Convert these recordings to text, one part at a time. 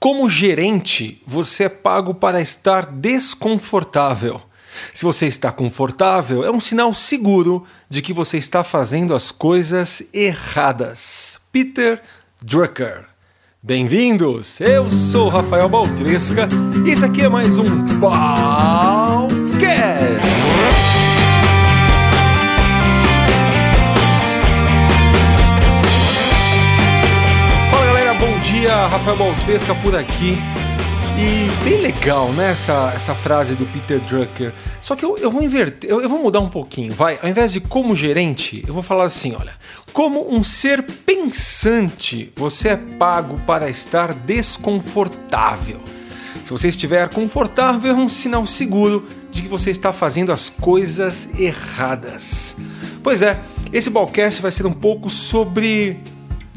Como gerente, você é pago para estar desconfortável. Se você está confortável, é um sinal seguro de que você está fazendo as coisas erradas. Peter Drucker. Bem-vindos! Eu sou Rafael Baltresca e esse aqui é mais um Balcast. Rafael Baltresca por aqui. E bem legal, né, essa, essa frase do Peter Drucker. Só que eu, eu vou inverter, eu, eu, vou mudar um pouquinho, vai. Ao invés de como gerente, eu vou falar assim, olha. Como um ser pensante, você é pago para estar desconfortável. Se você estiver confortável, é um sinal seguro de que você está fazendo as coisas erradas. Pois é, esse podcast vai ser um pouco sobre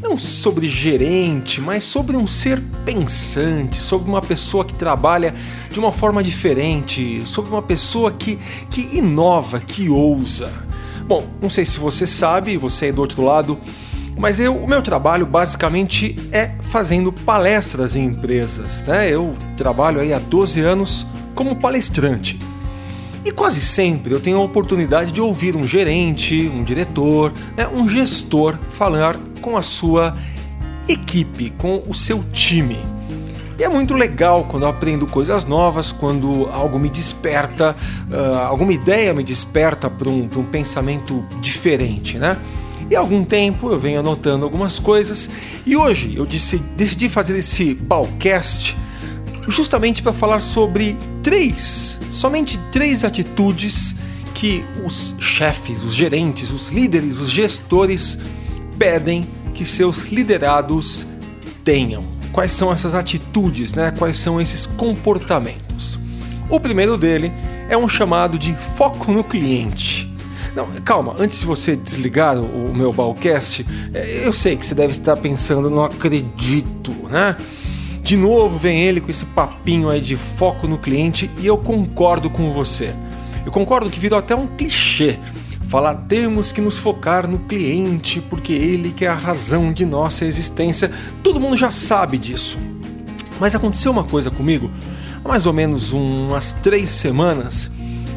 não sobre gerente, mas sobre um ser pensante, sobre uma pessoa que trabalha de uma forma diferente, sobre uma pessoa que, que inova, que ousa. Bom, não sei se você sabe, você é do outro lado, mas eu, o meu trabalho basicamente é fazendo palestras em empresas. Né? Eu trabalho aí há 12 anos como palestrante. E quase sempre eu tenho a oportunidade de ouvir um gerente, um diretor, né, um gestor falar com a sua equipe, com o seu time. E é muito legal quando eu aprendo coisas novas, quando algo me desperta, uh, alguma ideia me desperta para um, um pensamento diferente, né? E há algum tempo eu venho anotando algumas coisas e hoje eu decidi fazer esse Balcast justamente para falar sobre três, somente três atitudes que os chefes, os gerentes, os líderes, os gestores pedem que seus liderados tenham. Quais são essas atitudes, né? Quais são esses comportamentos? O primeiro dele é um chamado de foco no cliente. Não, calma, antes de você desligar o, meu Balcast, é, eu sei que você deve estar pensando, não acredito, né? De novo vem ele com esse papinho aí de foco no cliente e eu concordo com você. Eu concordo que virou até um clichê falar temos que nos focar no cliente porque ele que é a razão de nossa existência. Todo mundo já sabe disso. Mas aconteceu uma coisa comigo há mais ou menos umas três semanas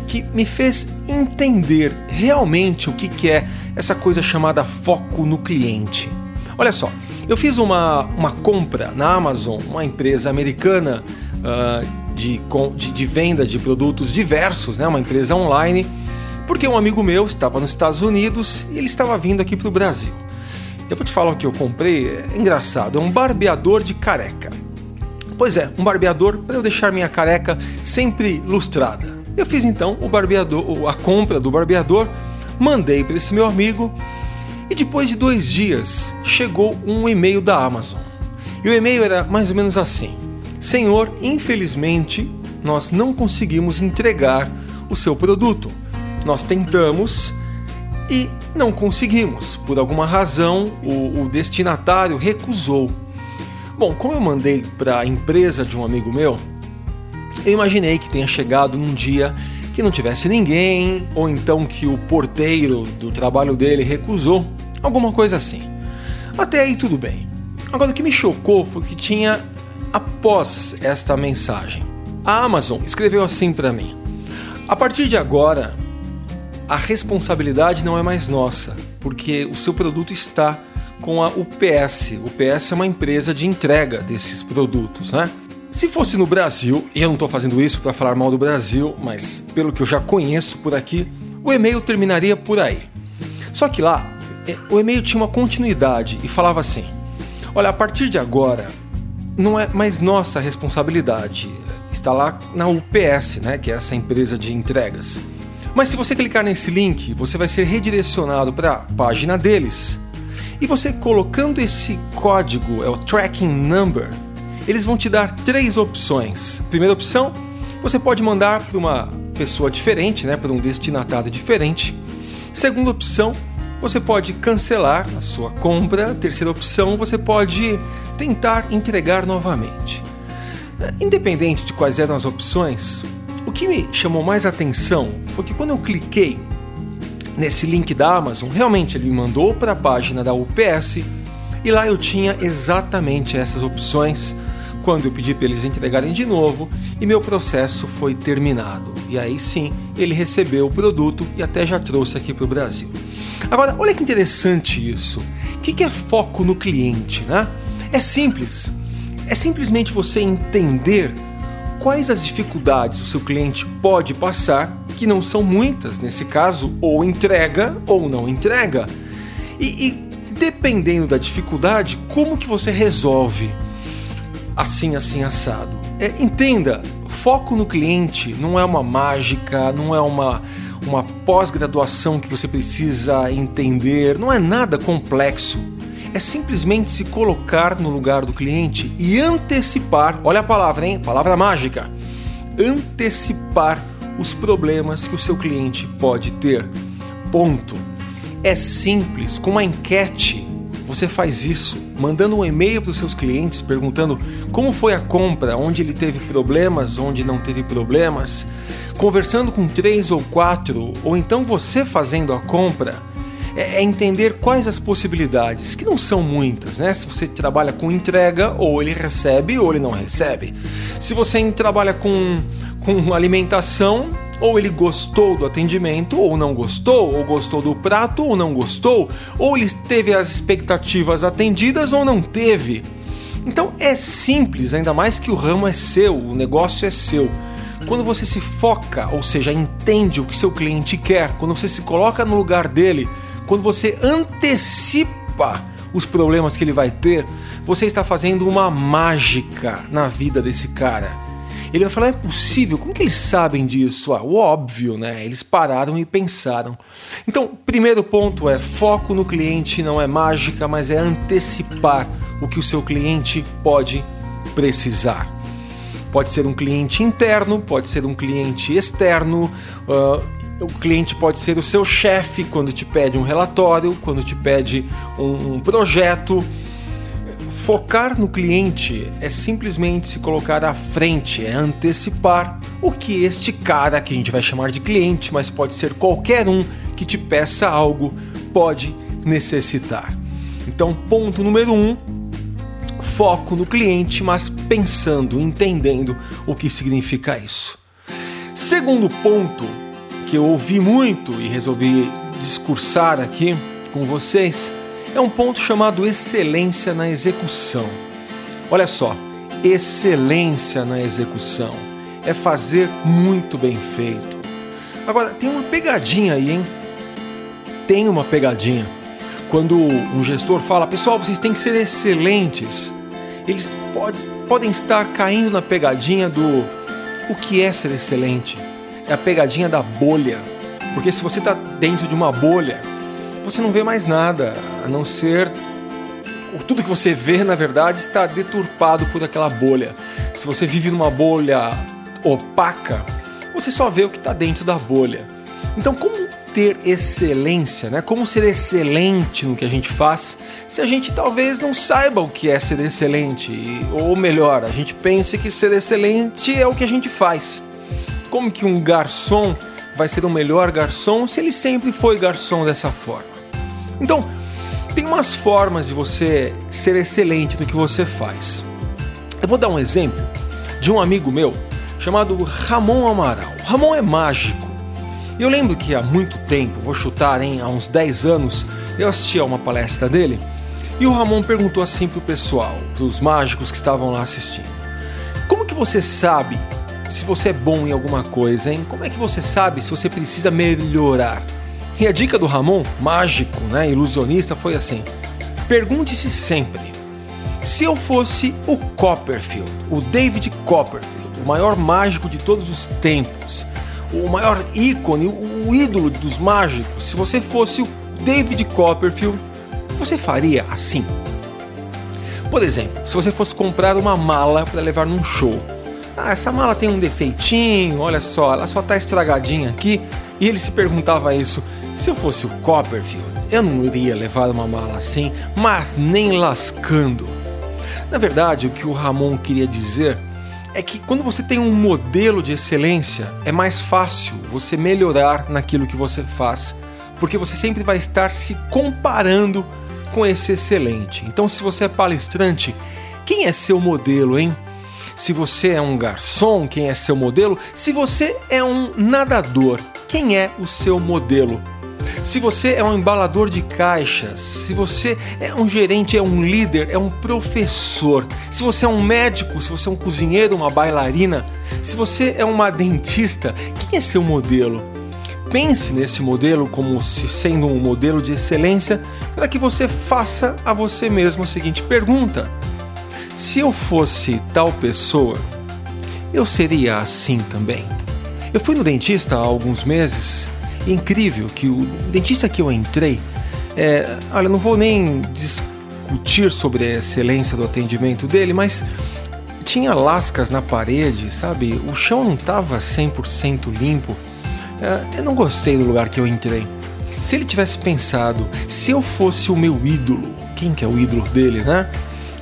que me fez entender realmente o que, que é essa coisa chamada foco no cliente. Olha só, eu fiz uma, uma compra na Amazon, uma empresa americana uh, de, de, de, venda de produtos diversos, né? uma empresa online, porque um amigo meu estava nos Estados Unidos e ele estava vindo aqui para o Brasil. Eu vou te falar o que eu comprei, é engraçado, é um barbeador de careca. Pois é, um barbeador para eu deixar minha careca sempre lustrada. Eu fiz então o barbeador, a compra do barbeador, mandei para esse meu amigo e depois de dois dias chegou um e-mail da Amazon. E o e-mail era mais ou menos assim: Senhor, infelizmente nós não conseguimos entregar o seu produto. Nós tentamos e não conseguimos. Por alguma razão, o, o destinatário recusou. Bom, como eu mandei para a empresa de um amigo meu, eu imaginei que tenha chegado num dia que não tivesse ninguém, ou então que o porteiro do trabalho dele recusou, alguma coisa assim. Até aí tudo bem. Agora o que me chocou foi que tinha após esta mensagem. A Amazon escreveu assim para mim: A partir de agora, a responsabilidade não é mais nossa, porque o seu produto está com a UPS. UPS é uma empresa de entrega desses produtos, né? Se fosse no Brasil, e eu não estou fazendo isso para falar mal do Brasil, mas pelo que eu já conheço por aqui, o e-mail terminaria por aí. Só que lá, é, o e-mail tinha uma continuidade e falava assim: Olha, a partir de agora, não é mais nossa responsabilidade. Está lá na UPS, né, que é essa empresa de entregas. Mas se você clicar nesse link, você vai ser redirecionado para a página deles. E você colocando esse código, é o tracking number, eles vão te dar três opções. Primeira opção, você pode mandar para uma pessoa diferente, né, para um destinatário diferente. Segunda opção, você pode cancelar a sua compra. Terceira opção, você pode tentar entregar novamente. Independente de quais eram as opções, que me chamou mais atenção foi que quando eu cliquei nesse link da Amazon, realmente ele me mandou para a página da UPS e lá eu tinha exatamente essas opções quando eu pedi para eles entregarem de novo e meu processo foi terminado. E aí sim, ele recebeu o produto e até já trouxe aqui para o Brasil. Agora, olha que interessante isso. O que é foco no cliente, né? É simples. É simplesmente você entender quais as dificuldades o seu cliente pode passar, que não são muitas nesse caso, ou entrega ou não entrega. E, e dependendo da dificuldade, como que você resolve assim, assim, assado. É, entenda, foco no cliente não é uma mágica, não é uma, uma pós-graduação que você precisa entender, não é nada complexo. É simplesmente se colocar no lugar do cliente e antecipar olha a palavra, hein? Palavra mágica antecipar os problemas que o seu cliente pode ter. Ponto. É simples, com uma enquete você faz isso mandando um e-mail para os seus clientes perguntando como foi a compra, onde ele teve problemas, onde não teve problemas, conversando com três ou quatro, ou então você fazendo a compra. É, é entender quais as possibilidades, que não são muitas, né? Se você trabalha com entrega, ou ele recebe ou ele não recebe. Se você trabalha com, com alimentação, ou ele gostou do atendimento ou não gostou, ou gostou do prato ou não gostou, ou ele teve as expectativas atendidas ou não teve. Então é simples, ainda mais que o ramo é seu, o negócio é seu. Quando você se foca, ou seja, entende o que seu cliente quer, quando você se coloca no lugar dele, quando você antecipa os problemas que ele vai ter, você está fazendo uma mágica na vida desse cara. Ele vai falar: é possível? Como que eles sabem disso? Ah, o óbvio, né? Eles pararam e pensaram. Então, primeiro ponto é: foco no cliente não é mágica, mas é antecipar o que o seu cliente pode precisar. Pode ser um cliente interno, pode ser um cliente externo. Uh, o cliente pode ser o seu chefe quando te pede um relatório, quando te pede um, um projeto Focar no cliente é simplesmente se colocar à frente, é antecipar o que este cara, que a gente vai chamar de cliente, mas pode ser qualquer um que te peça algo, pode necessitar. Então, ponto número um: foco no cliente, mas pensando, entendendo o que significa isso. Segundo ponto que eu ouvi muito e resolvi discursar aqui com vocês é um ponto chamado excelência na execução. Olha só, excelência na execução é fazer muito bem feito. Agora, tem uma pegadinha aí, hein? Tem uma pegadinha. Quando um gestor fala, pessoal, vocês têm que ser excelentes, eles pode, podem estar caindo na pegadinha do o que é ser excelente? É a pegadinha da bolha. Porque se você está dentro de uma bolha, você não vê mais nada, a não ser tudo que você vê, na verdade, está deturpado por aquela bolha. Se você vive numa bolha opaca, você só vê o que está dentro da bolha. Então, como ter excelência, né? Como ser excelente no que a gente faz, se a gente talvez não saiba o que é ser excelente, ou melhor, a gente pense que ser excelente é o que a gente faz. Como que um garçom vai ser o melhor garçom se ele sempre foi garçom dessa forma? Então, tem umas formas de você ser excelente no que você faz. Eu vou dar um exemplo de um amigo meu chamado Ramon Amaral. Ramon é mágico. Eu lembro que há muito tempo, vou chutar, hein, há uns 10 anos, eu assisti a uma palestra dele e o Ramon perguntou assim pro pessoal, dos mágicos que estavam lá assistindo: Como que você sabe se você é bom em alguma coisa, hein? Como é que você sabe se você precisa melhorar? E a dica do Ramon, mágico, né, ilusionista, foi assim: pergunte-se sempre. Se eu fosse o Copperfield, o David Copperfield, o maior mágico de todos os tempos, o maior ícone, o ídolo dos mágicos, se você fosse o David Copperfield, você faria assim? Por exemplo, se você fosse comprar uma mala para levar num show. Ah, essa mala tem um defeitinho, olha só, ela só está estragadinha aqui. E ele se perguntava isso: se eu fosse o Copperfield, eu não iria levar uma mala assim, mas nem lascando. Na verdade, o que o Ramon queria dizer é que quando você tem um modelo de excelência, é mais fácil você melhorar naquilo que você faz, porque você sempre vai estar se comparando com esse excelente. Então, se você é palestrante, quem é seu modelo, hein? Se você é um garçom, quem é seu modelo? Se você é um nadador, quem é o seu modelo? Se você é um embalador de caixas, se você é um gerente, é um líder, é um professor, se você é um médico, se você é um cozinheiro, uma bailarina, se você é uma dentista, quem é seu modelo? Pense nesse modelo como se sendo um modelo de excelência para que você faça a você mesmo a seguinte pergunta: Se eu fosse tal pessoa, eu seria assim também? Eu fui no dentista há alguns meses incrível que o dentista que eu entrei, é, olha, não vou nem discutir sobre a excelência do atendimento dele, mas tinha lascas na parede, sabe? O chão não estava 100% limpo. É, eu não gostei do lugar que eu entrei. Se ele tivesse pensado, se eu fosse o meu ídolo, quem que é o ídolo dele, né?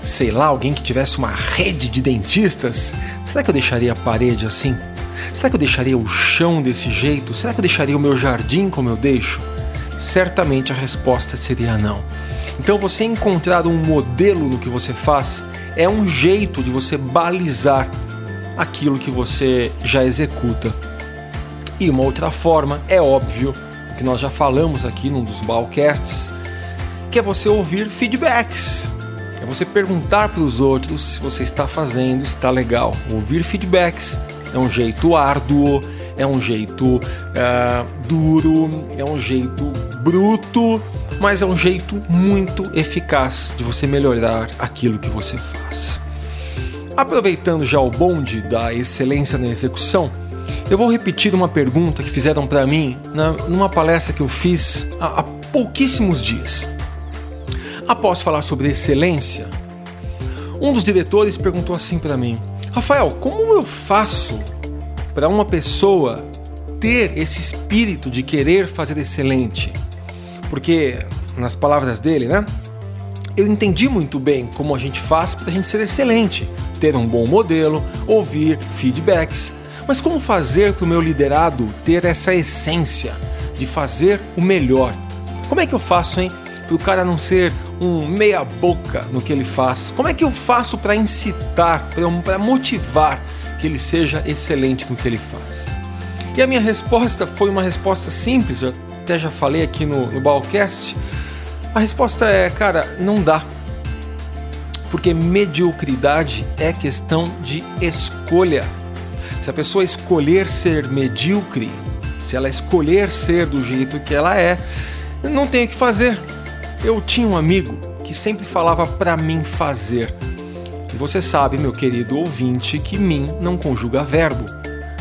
Sei lá, alguém que tivesse uma rede de dentistas, será que eu deixaria a parede assim? Será que eu deixaria o chão desse jeito? Será que eu deixaria o meu jardim como eu deixo? Certamente a resposta seria não. Então você encontrar um modelo no que você faz é um jeito de você balizar aquilo que você já executa. E uma outra forma, é óbvio, que nós já falamos aqui num dos balcasts, que é você ouvir feedbacks. É você perguntar para os outros se você está fazendo, está legal. Ouvir feedbacks é um jeito árduo, é um jeito uh, duro, é um jeito bruto, mas é um jeito muito eficaz de você melhorar aquilo que você faz. Aproveitando já o bonde da excelência na execução, eu vou repetir uma pergunta que fizeram para mim na, numa palestra que eu fiz há, há pouquíssimos dias. Após falar sobre excelência, um dos diretores perguntou assim para mim: Rafael, como eu faço para uma pessoa ter esse espírito de querer fazer excelente? Porque, nas palavras dele, né? Eu entendi muito bem como a gente faz para a gente ser excelente, ter um bom modelo, ouvir feedbacks. Mas como fazer para o meu liderado ter essa essência de fazer o melhor? Como é que eu faço, hein? Para o cara não ser um meia-boca no que ele faz? Como é que eu faço para incitar, para motivar que ele seja excelente no que ele faz? E a minha resposta foi uma resposta simples, eu até já falei aqui no, no Balcast. A resposta é, cara, não dá. Porque mediocridade é questão de escolha. Se a pessoa escolher ser medíocre, se ela escolher ser do jeito que ela é, não tem o que fazer. Eu tinha um amigo que sempre falava para mim fazer. E você sabe, meu querido ouvinte, que mim não conjuga verbo.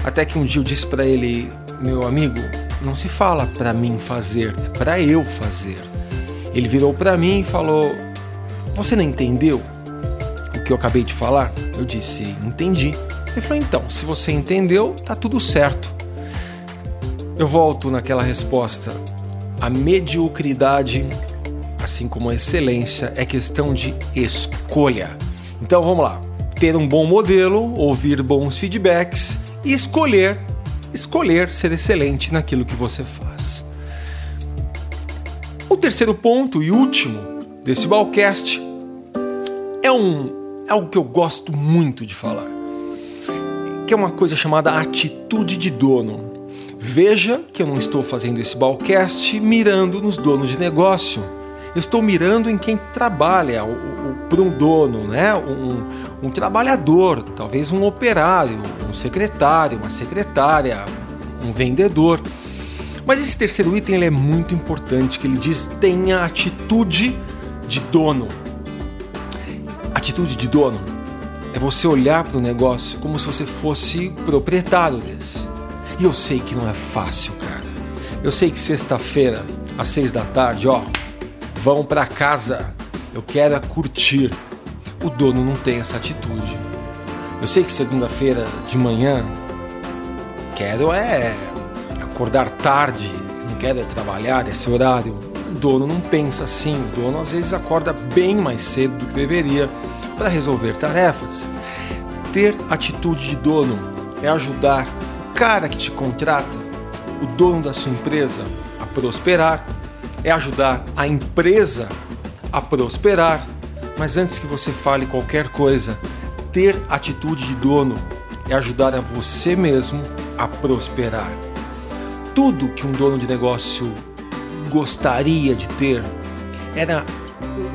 Até que um dia eu disse para ele, meu amigo, não se fala para mim fazer, é para eu fazer. Ele virou para mim e falou: Você não entendeu o que eu acabei de falar? Eu disse: Entendi. Ele falou: Então, se você entendeu, tá tudo certo. Eu volto naquela resposta. A mediocridade assim como a excelência, é questão de escolha. Então vamos lá. Ter um bom modelo, ouvir bons feedbacks e escolher, escolher ser excelente naquilo que você faz. O terceiro ponto e último desse Balcast é um é algo que eu gosto muito de falar, que é uma coisa chamada atitude de dono. Veja que eu não estou fazendo esse Balcast mirando nos donos de negócio eu estou mirando em quem trabalha, para um dono, né? Um, um, trabalhador, talvez um operário, um secretário, uma secretária, um vendedor. Mas esse terceiro item ele é muito importante, que ele diz tenha atitude de dono. Atitude de dono é você olhar para o negócio como se você fosse proprietário desse. E eu sei que não é fácil, cara. Eu sei que sexta-feira, às seis da tarde, ó, vão para casa. Eu quero é curtir. O dono não tem essa atitude. Eu sei que segunda-feira de manhã quero é acordar tarde, não quero é trabalhar esse horário. O dono não pensa assim. O dono às vezes acorda bem mais cedo do que deveria para resolver tarefas. Ter atitude de dono é ajudar o cara que te contrata, o dono da sua empresa, a prosperar é ajudar a empresa a prosperar. Mas antes que você fale qualquer coisa, ter atitude de dono é ajudar a você mesmo a prosperar. Tudo que um dono de negócio gostaria de ter era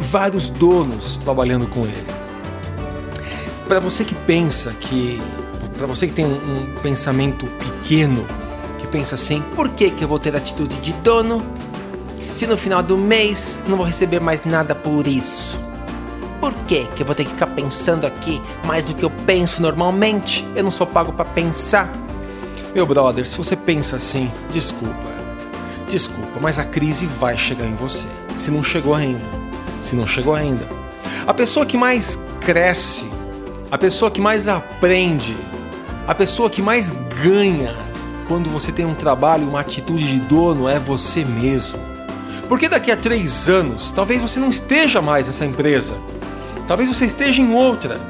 vários donos trabalhando com ele. Para você que pensa que, para você que tem um, um, pensamento pequeno, que pensa assim, por que que eu vou ter atitude de dono se no final do mês não vou receber mais nada por isso? Por que que eu vou ter que ficar pensando aqui mais do que eu penso normalmente? Eu não sou pago para pensar. Meu brother, se você pensa assim, desculpa. Desculpa, mas a crise vai chegar em você. Se não chegou ainda. Se não chegou ainda. A pessoa que mais cresce, a pessoa que mais aprende, a pessoa que mais ganha quando você tem um trabalho, uma atitude de dono é você mesmo. Porque daqui a três anos, talvez você não esteja mais nessa empresa. Talvez você esteja em outra.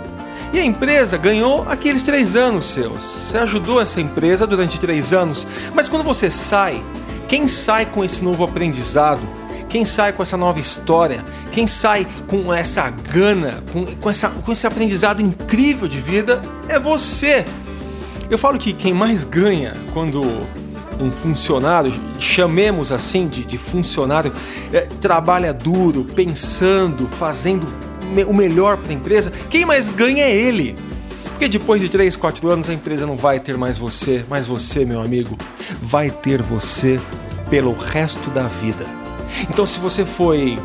E a empresa ganhou aqueles três anos seus. Você ajudou essa empresa durante três anos. Mas quando você sai, quem sai com esse novo aprendizado, quem sai com essa nova história, quem sai com essa gana, com, com, essa, com esse aprendizado incrível de vida é você. Eu falo que quem mais ganha quando um funcionário, chamemos assim de, de funcionário, é, trabalha duro, pensando, fazendo o melhor para a empresa, quem mais ganha é ele. Porque depois de 3, 4 anos a empresa não vai ter mais você, mas você, meu amigo, vai ter você pelo resto da vida. Então, se você foi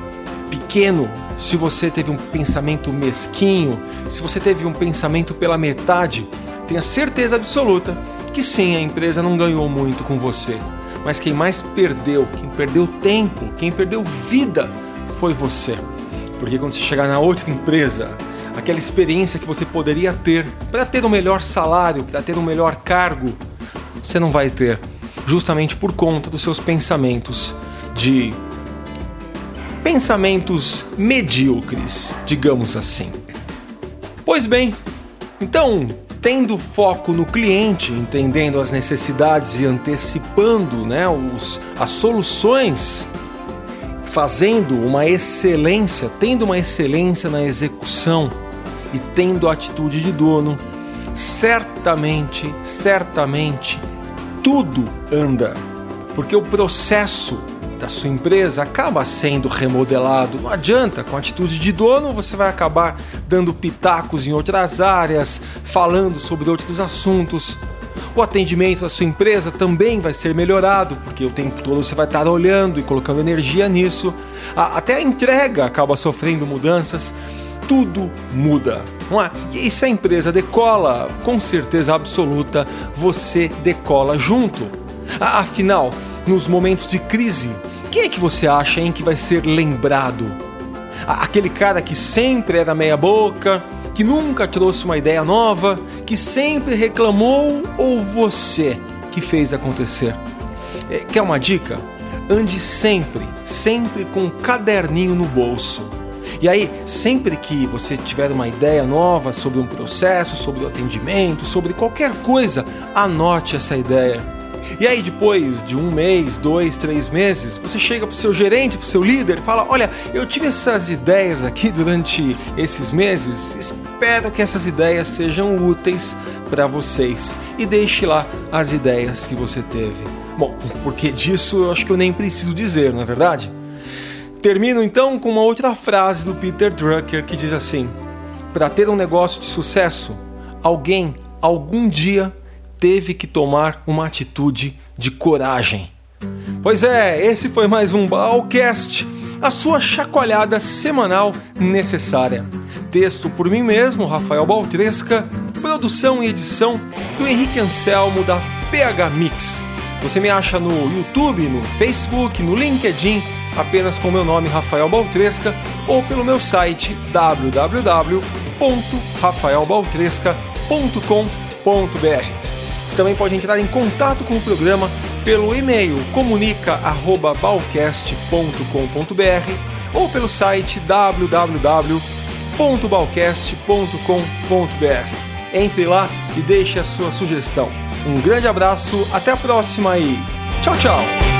pequeno, se você teve um pensamento mesquinho, se você teve um pensamento pela metade, tenha certeza absoluta que sim, a empresa não ganhou muito com você. Mas quem mais perdeu, quem perdeu tempo, quem perdeu vida foi você. Porque quando você chegar na outra empresa, aquela experiência que você poderia ter para ter um melhor salário, para ter um melhor cargo, você não vai ter, justamente por conta dos seus pensamentos de pensamentos medíocres, digamos assim. Pois bem, então, tendo foco no cliente, entendendo as necessidades e antecipando né, os, as soluções fazendo uma excelência, tendo uma excelência na execução e tendo a atitude de dono, certamente, certamente tudo anda. Porque o processo da sua empresa acaba sendo remodelado. Não adianta, com a atitude de dono, você vai acabar dando pitacos em outras áreas, falando sobre outros assuntos. O atendimento da sua empresa também vai ser melhorado, porque o tempo todo você vai estar olhando e colocando energia nisso. Até a entrega acaba sofrendo mudanças. Tudo muda, não é? E se a empresa decola, com certeza absoluta, você decola junto. Afinal, nos momentos de crise, quem é que você acha em que vai ser lembrado? Aquele cara que sempre era meia boca, que nunca trouxe uma ideia nova, que sempre reclamou ou você que fez acontecer? É, quer uma dica? Ande sempre, sempre com um caderninho no bolso. E aí, sempre que você tiver uma ideia nova sobre um processo, sobre o atendimento, sobre qualquer coisa, anote essa ideia e aí, depois de um mês, dois, três meses, você chega para o seu gerente, para o seu líder e fala: Olha, eu tive essas ideias aqui durante esses meses, espero que essas ideias sejam úteis para vocês. E deixe lá as ideias que você teve. Bom, porque disso eu acho que eu nem preciso dizer, não é verdade? Termino então com uma outra frase do Peter Drucker que diz assim: Para ter um negócio de sucesso, alguém algum dia teve que tomar uma atitude de coragem. Pois é, esse foi mais um Balcast, a sua chacoalhada semanal necessária. Texto por mim mesmo, Rafael Baltresca, produção e edição do Henrique Anselmo da PH Mix. Você me acha no YouTube, no Facebook, no LinkedIn, apenas com meu nome Rafael Baltresca ou pelo meu site www.rafaelbaltresca.com.br. Também pode entrar em contato com o programa pelo e-mail comunica@balcast.com.br ou pelo site www.balcast.com.br. Entre lá e deixe a sua sugestão. Um grande abraço, até a próxima e tchau, tchau!